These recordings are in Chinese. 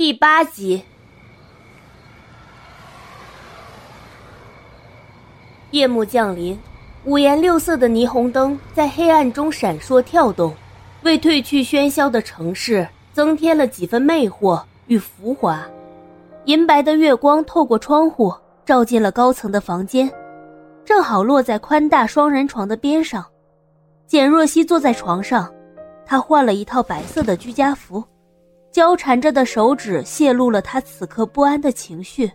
第八集，夜幕降临，五颜六色的霓虹灯在黑暗中闪烁跳动，为褪去喧嚣的城市增添了几分魅惑与浮华。银白的月光透过窗户照进了高层的房间，正好落在宽大双人床的边上。简若曦坐在床上，她换了一套白色的居家服。交缠着的手指泄露了他此刻不安的情绪，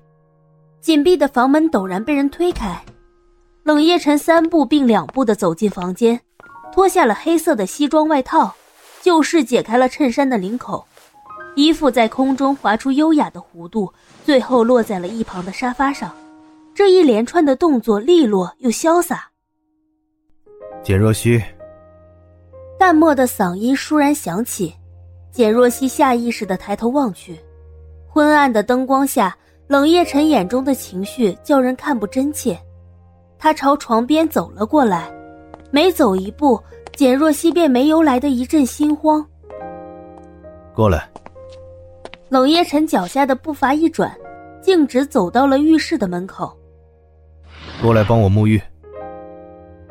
紧闭的房门陡然被人推开，冷夜晨三步并两步的走进房间，脱下了黑色的西装外套，就是解开了衬衫的领口，衣服在空中划出优雅的弧度，最后落在了一旁的沙发上。这一连串的动作利落又潇洒。简若虚，淡漠的嗓音倏然响起。简若曦下意识的抬头望去，昏暗的灯光下，冷夜晨眼中的情绪叫人看不真切。他朝床边走了过来，每走一步，简若曦便没由来的一阵心慌。过来。冷夜晨脚下的步伐一转，径直走到了浴室的门口。过来帮我沐浴。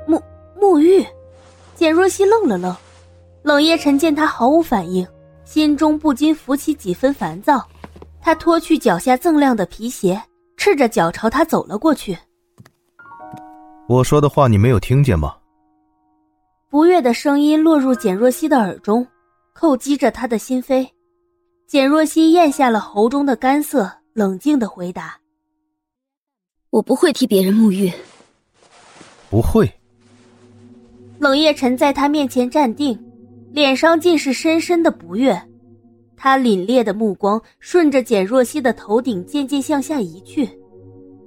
沐沐浴，简若曦愣了愣，冷夜晨见他毫无反应。心中不禁浮起几分烦躁，他脱去脚下锃亮的皮鞋，赤着脚朝他走了过去。我说的话你没有听见吗？不悦的声音落入简若曦的耳中，叩击着他的心扉。简若曦咽下了喉中的干涩，冷静的回答：“我不会替别人沐浴。”不会。冷夜晨在他面前站定。脸上尽是深深的不悦，他凛冽的目光顺着简若曦的头顶渐渐向下移去，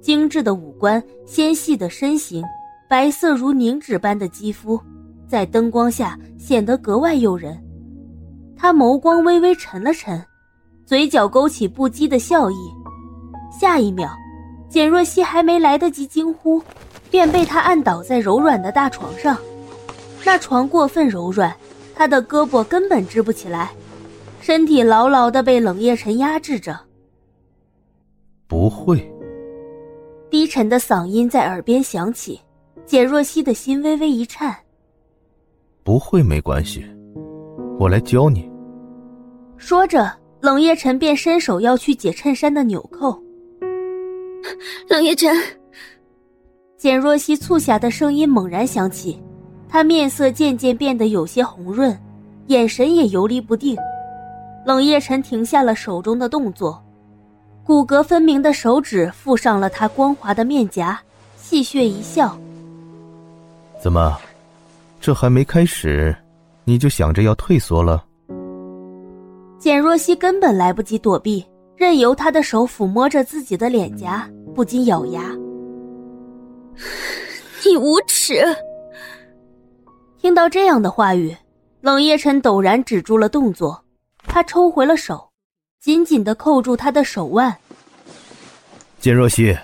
精致的五官、纤细的身形、白色如凝脂般的肌肤，在灯光下显得格外诱人。他眸光微微沉了沉，嘴角勾起不羁的笑意。下一秒，简若曦还没来得及惊呼，便被他按倒在柔软的大床上。那床过分柔软。他的胳膊根本支不起来，身体牢牢的被冷夜晨压制着。不会。低沉的嗓音在耳边响起，简若曦的心微微一颤。不会没关系，我来教你。说着，冷夜晨便伸手要去解衬衫的纽扣。冷夜晨，简若曦促狭的声音猛然响起。他面色渐渐变得有些红润，眼神也游离不定。冷夜晨停下了手中的动作，骨骼分明的手指附上了他光滑的面颊，戏谑一笑：“怎么，这还没开始，你就想着要退缩了？”简若曦根本来不及躲避，任由他的手抚摸着自己的脸颊，不禁咬牙：“你无耻！”听到这样的话语，冷夜晨陡然止住了动作，他抽回了手，紧紧的扣住他的手腕。简若曦，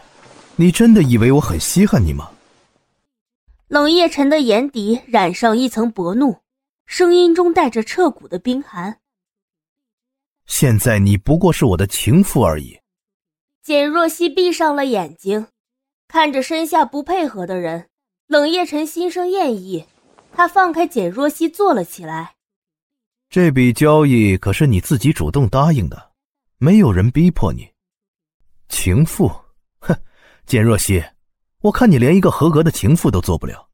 你真的以为我很稀罕你吗？冷夜晨的眼底染上一层薄怒，声音中带着彻骨的冰寒。现在你不过是我的情妇而已。简若曦闭上了眼睛，看着身下不配合的人，冷夜晨心生厌意。他放开简若曦，坐了起来。这笔交易可是你自己主动答应的，没有人逼迫你。情妇，哼，简若曦，我看你连一个合格的情妇都做不了。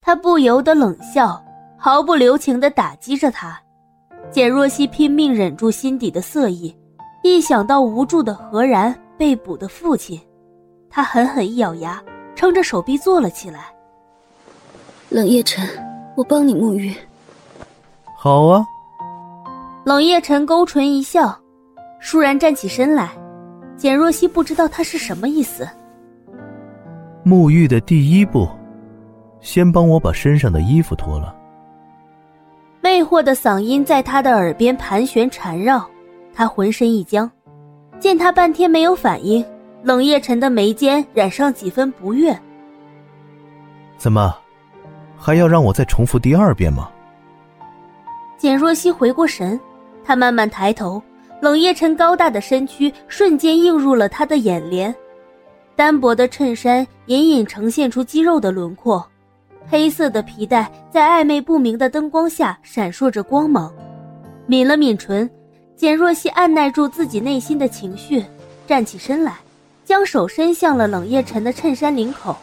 他不由得冷笑，毫不留情的打击着他。简若曦拼命忍住心底的色意，一想到无助的何然被捕的父亲，他狠狠一咬牙，撑着手臂坐了起来。冷夜晨，我帮你沐浴。好啊。冷夜晨勾唇一笑，倏然站起身来。简若曦不知道他是什么意思。沐浴的第一步，先帮我把身上的衣服脱了。魅惑的嗓音在他的耳边盘旋缠绕，他浑身一僵。见他半天没有反应，冷夜晨的眉间染上几分不悦。怎么？还要让我再重复第二遍吗？简若曦回过神，她慢慢抬头，冷夜晨高大的身躯瞬间映入了她的眼帘，单薄的衬衫隐隐呈现出肌肉的轮廓，黑色的皮带在暧昧不明的灯光下闪烁着光芒。抿了抿唇，简若曦按耐住自己内心的情绪，站起身来，将手伸向了冷夜晨的衬衫领口。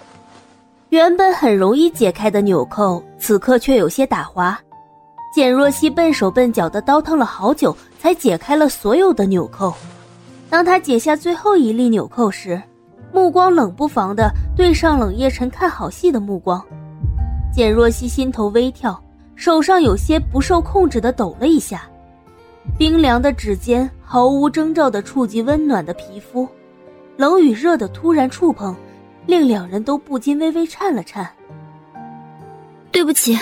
原本很容易解开的纽扣，此刻却有些打滑。简若曦笨手笨脚的倒腾了好久，才解开了所有的纽扣。当她解下最后一粒纽扣时，目光冷不防的对上冷夜晨看好戏的目光。简若曦心头微跳，手上有些不受控制的抖了一下，冰凉的指尖毫无征兆的触及温暖的皮肤，冷与热的突然触碰。令两人都不禁微微颤了颤。对不起。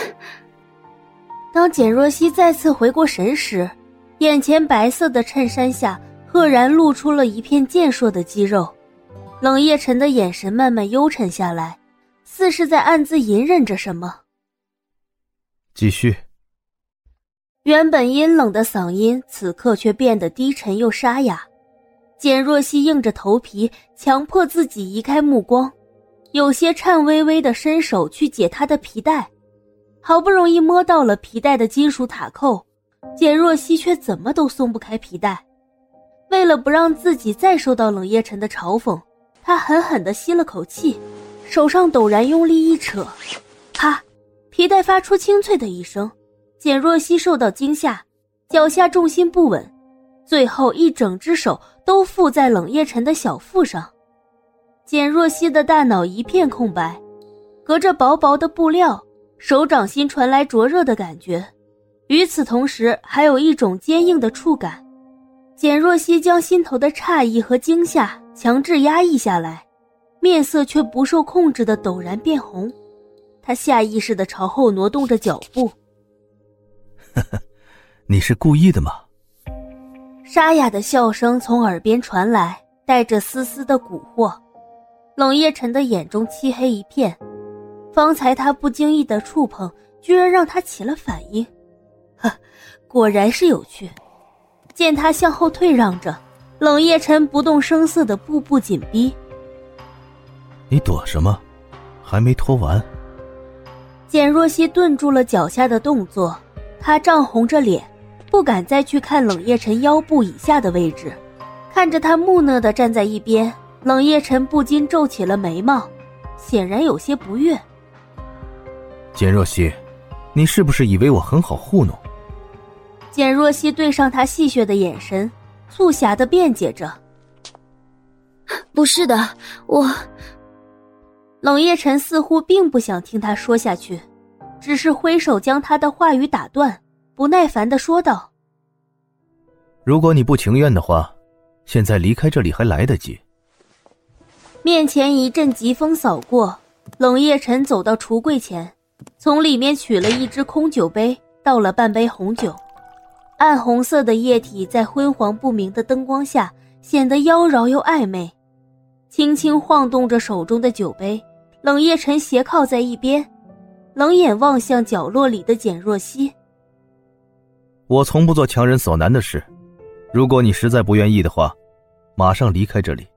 当简若曦再次回过神时，眼前白色的衬衫下赫然露出了一片健硕的肌肉。冷夜晨的眼神慢慢幽沉下来，似是在暗自隐忍着什么。继续。原本阴冷的嗓音，此刻却变得低沉又沙哑。简若曦硬着头皮，强迫自己移开目光。有些颤巍巍的伸手去解他的皮带，好不容易摸到了皮带的金属塔扣，简若曦却怎么都松不开皮带。为了不让自己再受到冷夜晨的嘲讽，他狠狠地吸了口气，手上陡然用力一扯，啪，皮带发出清脆的一声。简若曦受到惊吓，脚下重心不稳，最后一整只手都附在冷夜晨的小腹上。简若曦的大脑一片空白，隔着薄薄的布料，手掌心传来灼热的感觉，与此同时，还有一种坚硬的触感。简若曦将心头的诧异和惊吓强制压抑下来，面色却不受控制的陡然变红。她下意识的朝后挪动着脚步。呵呵，你是故意的吗？沙哑的笑声从耳边传来，带着丝丝的蛊惑。冷夜晨的眼中漆黑一片，方才他不经意的触碰，居然让他起了反应，呵，果然是有趣。见他向后退让着，冷夜晨不动声色的步步紧逼。你躲什么？还没脱完。简若曦顿住了脚下的动作，她涨红着脸，不敢再去看冷夜晨腰部以下的位置，看着他木讷的站在一边。冷夜晨不禁皱起了眉毛，显然有些不悦。简若曦，你是不是以为我很好糊弄？简若曦对上他戏谑的眼神，促狭的辩解着：“不是的，我……”冷夜晨似乎并不想听他说下去，只是挥手将他的话语打断，不耐烦的说道：“如果你不情愿的话，现在离开这里还来得及。”面前一阵疾风扫过，冷夜晨走到橱柜前，从里面取了一只空酒杯，倒了半杯红酒。暗红色的液体在昏黄不明的灯光下显得妖娆又暧昧，轻轻晃动着手中的酒杯。冷夜晨斜靠在一边，冷眼望向角落里的简若曦。我从不做强人所难的事，如果你实在不愿意的话，马上离开这里。